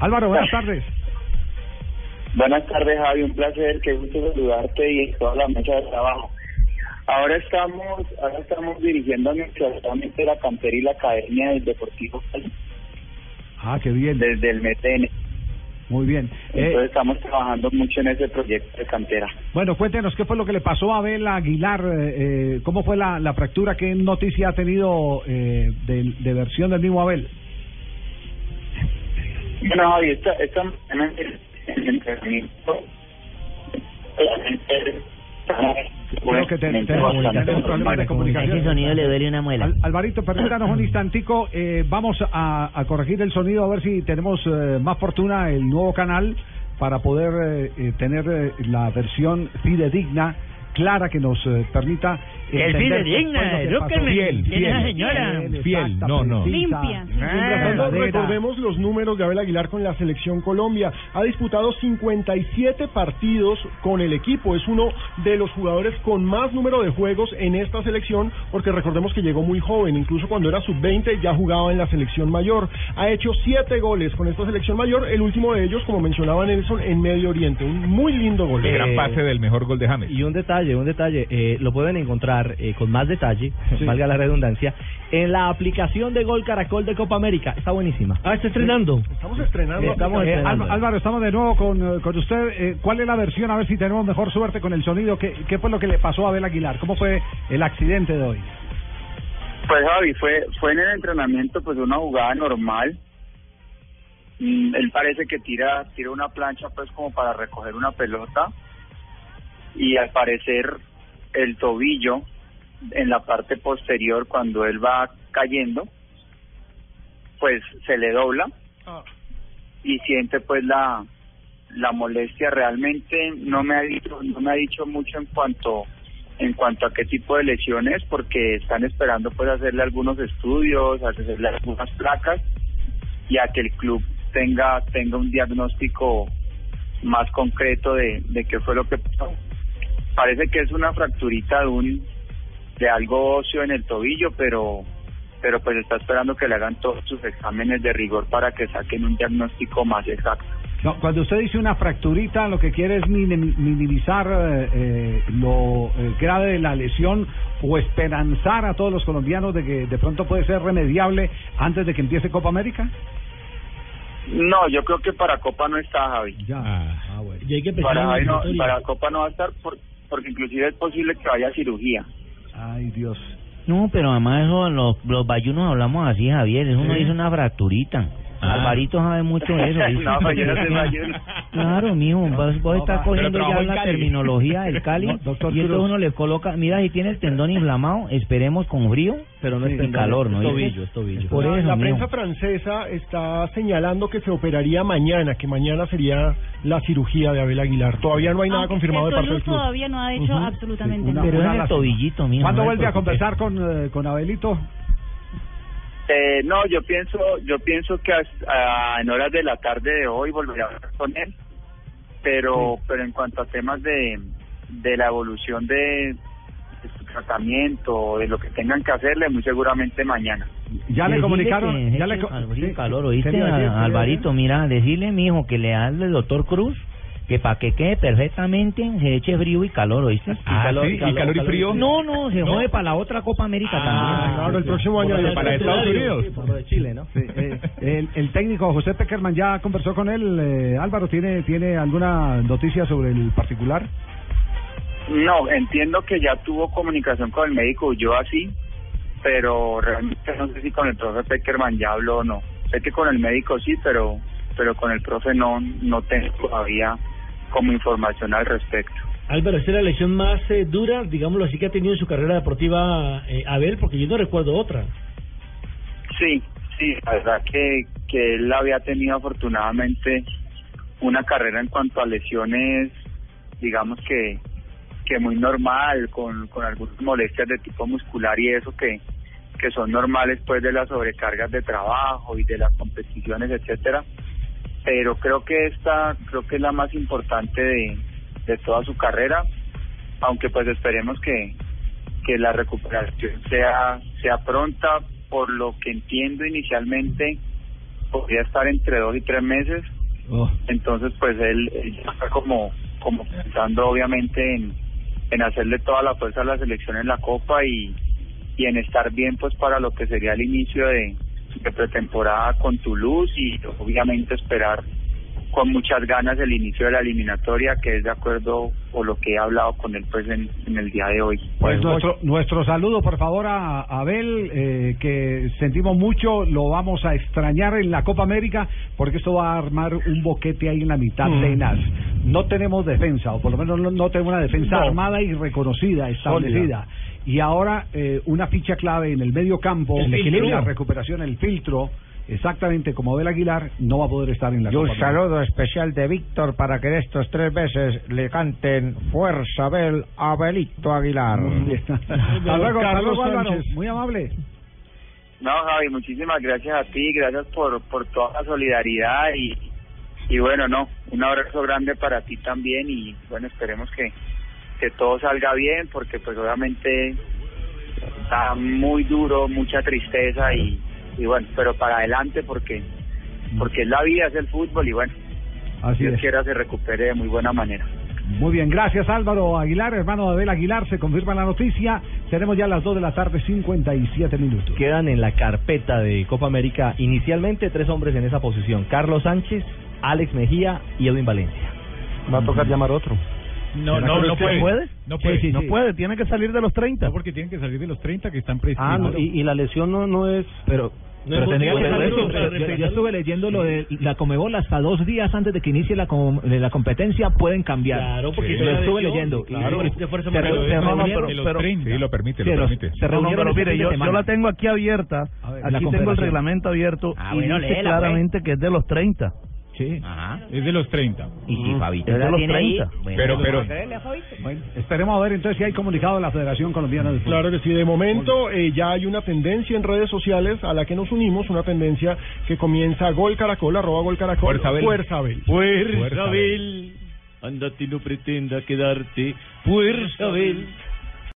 Álvaro, buenas tardes. Buenas tardes, Javi. Un placer, qué gusto saludarte y toda la mesa de trabajo. Ahora estamos, ahora estamos dirigiéndonos actualmente la cantera y la academia del Deportivo Cali. Ah, qué bien. Desde el METN. Muy bien. Eh, Entonces estamos trabajando mucho en ese proyecto de cantera. Bueno, cuéntenos qué fue lo que le pasó a Abel Aguilar, eh, eh, cómo fue la, la fractura, qué noticia ha tenido eh, de, de versión del mismo Abel. Bueno, Javi, esta, esta mañana en el entrenamiento, Creo que te- tenemos tenemos problemas de comunicación. Ese sonido le duele una muela. Al- Alvarito, permítanos un instantico. Eh, vamos a, a corregir el sonido a ver si tenemos eh, más fortuna el nuevo canal para poder eh, eh, tener eh, la versión fidedigna, clara, que nos eh, permita. El lo que edúqueme. pasó. Fiel, ¿Quién es la fiel. señora? Fiel, exacta, no, no. precisa, Limpia. verdadera. Recordemos los números de Abel Aguilar con la selección Colombia. Ha disputado 57 partidos con el equipo. Es uno de los jugadores con más número de juegos en esta selección, porque recordemos que llegó muy joven. Incluso cuando era sub-20 ya jugaba en la selección mayor. Ha hecho 7 goles con esta selección mayor. El último de ellos, como mencionaba Nelson, en Medio Oriente. Un muy lindo gol. El gran Eh, pase del mejor gol de James. Y un detalle, un detalle, eh, lo pueden encontrar eh, con más detalle, valga la redundancia, en la aplicación de Gol Caracol de Copa América. Está buenísima. Ah, está estrenando. Estamos estrenando. Estamos Eh, estrenando. Álvaro, Álvaro, estamos de nuevo con, eh, con usted. Eh, ¿Cuál es la versión? A ver si tenemos mejor suerte con el sonido. ¿Qué, ¿Qué fue lo que le pasó a Abel Aguilar? ¿Cómo fue el accidente de hoy? Pues Javi, fue, fue en el entrenamiento pues una jugada normal. Mm, él parece que tira, tira una plancha pues como para recoger una pelota y al parecer el tobillo en la parte posterior cuando él va cayendo pues se le dobla y siente pues la la molestia. Realmente no me ha dicho no me ha dicho mucho en cuanto en cuanto a qué tipo de lesiones porque están esperando pues hacerle algunos estudios hacerle algunas placas y a que el club tenga tenga un diagnóstico más concreto de, de qué fue lo que pasó parece que es una fracturita de un de algo óseo en el tobillo pero pero pues está esperando que le hagan todos sus exámenes de rigor para que saquen un diagnóstico más exacto No, cuando usted dice una fracturita, lo que quiere es minim- minimizar eh, eh, lo eh, grave de la lesión o esperanzar a todos los colombianos de que de pronto puede ser remediable antes de que empiece Copa América. no yo creo que para Copa no está Javi Ya. Ah, bueno. Y hay que para Javi no, para Copa no va a estar por- porque inclusive es posible que vaya a cirugía Ay, Dios. No, pero además eso, los, los bayunos hablamos así, Javier. Eso uno dice una fracturita. Ah. Alvarito sabe mucho de eso. ¿viste? No, yo no. Claro, mijo, vos, vos No, estás cogiendo ya la terminología del Cali No, doctor y entonces uno le coloca, mira, si tiene el tendón inflamado, esperemos con frío, Pero no Sí, es tendón, calor, ¿no? Es tobillo, es tobillo. Por la, eso, la mijo. prensa francesa está señalando que se operaría mañana, que mañana sería la cirugía de Abel Aguilar. Todavía no hay nada Aunque confirmado de el parte del club. todavía no ha Ujú. absolutamente Una- nada. pero es el tobillito, mijo. ¿Cuándo no vuelve a conversar con, eh, con Abelito? Eh, no, yo pienso, yo pienso que hasta- en horas de la tarde de hoy volveré a hablar con él, pero, pero en cuanto a temas de, de la evolución de, de su tratamiento, de lo que tengan que hacerle, muy seguramente mañana. Ya le comunicaron. que Ya le, co- sí. calor, ¿oíste, ¿Qué le iba a decir? a- ¿Qué le iba a Alvarito? Mira, decirle, mijo, que le hable al doctor Cruz, que para que quede perfectamente se eche frío y calor, ¿oíste? Ah, sí, ¿y calor y frío? No, no, se jode para la otra Copa América Ah, también. Claro, el próximo año Para- para. Estados Unidos. Por lo de Chile, ¿no? Sí, eh, el, el técnico José Peckerman ya conversó con él. eh, Álvaro, ¿tiene, ¿tiene alguna noticia sobre el particular? No, entiendo que ya tuvo comunicación con el médico, yo así, pero realmente no sé si con el profe Peckerman ya habló o no. Sé que con el médico sí, pero pero con el profe no no tengo todavía como información al respecto. Álvaro, esta es la elección más eh, dura, digámoslo así, que ha tenido en su carrera deportiva eh, Abel, porque yo no recuerdo otra. Sí, sí, la verdad que, que él había tenido afortunadamente una carrera en cuanto a lesiones, digamos que que muy normal, con, con algunas molestias de tipo muscular y eso que, que son normales pues de las sobrecargas de trabajo y de las competiciones, etcétera. Pero creo que esta, creo que es la más importante de, de toda su carrera, aunque pues esperemos que, que la recuperación sea, sea pronta, por lo que entiendo inicialmente podría estar entre dos y tres meses. Oh. Entonces, pues él, él está como, como pensando obviamente en, en hacerle toda la fuerza a la selección en la Copa y, y en estar bien pues para lo que sería el inicio de, de pretemporada con Toulouse y obviamente esperar con muchas ganas el inicio de la eliminatoria que es de acuerdo o lo que he hablado con él pues en, en el día de hoy. Pues nuestro, nuestro saludo, por favor, a Abel, eh, que sentimos mucho, lo vamos a extrañar en la Copa América, porque esto va a armar un boquete ahí en la mitad Mm. tenaz. No tenemos defensa, o por lo menos no, no tenemos una defensa No. armada y reconocida, establecida. Y ahora eh, una ficha clave en el medio campo, El equilibrio. la recuperación, el filtro, exactamente como Abel Aguilar, no va a poder estar en la Y un Copa América. saludo especial de Víctor para que en estos tres meses le canten Fuerza Abel Abelito Aguilar. Hasta luego, hasta Carlos Álvaro. Muy amable. No, Javi, muchísimas gracias a ti, gracias por, por toda la solidaridad y, y bueno, no, un abrazo grande para ti también y bueno, esperemos que, que todo salga bien porque pues obviamente está muy duro, mucha tristeza y, y bueno, pero para adelante porque porque es la vida, es el fútbol y bueno, Así Dios es. quiera se recupere de muy buena manera. Muy bien, gracias Álvaro Aguilar, hermano de Abel Aguilar, se confirma la noticia. Tenemos ya las 2 de la tarde, 57 minutos. Quedan en la carpeta de Copa América inicialmente tres hombres en esa posición. Carlos Sánchez, Alex Mejía y Edwin Valencia. Va a tocar llamar otro. No, ¿Será no, no puede. puede? No puede. sí, no sí. puede. tiene que salir de los 30. No, porque tienen que salir de los 30 que están prescritos. Ah, no, y, y la lesión no, no es... Pero, No es motivo que salir- eso, yo- yo, estuve leyendo lo de la Comebol hasta dos días antes de que inicie la, com- de la competencia pueden cambiar. Claro, porque Sí. lo la estuve leyendo. claro, y- se No, no, pero- 30. Sí, lo permite, Sí, lo permite. se reunieron este fin de semana. tengo aquí abierta. Ver, la aquí tengo el reglamento abierto Ah, y bueno, dice léela, claramente que es de los 30. Sí. Ajá. Es de los 30. Y si Fabito es de los tiene ahí, 30. bueno, Pero- pero-. Bueno, esperemos a ver entonces si hay comunicado de la Federación Colombiana de Fútbol. Claro que sí, de momento eh, ya hay una tendencia en redes sociales a la que nos unimos, una tendencia que comienza Gol Caracol, arroba Gol Caracol, Fuerza Abel. Fuerza Abel. Fuerza, Abel. Andate no pretenda quedarte. Fuerza, Abel.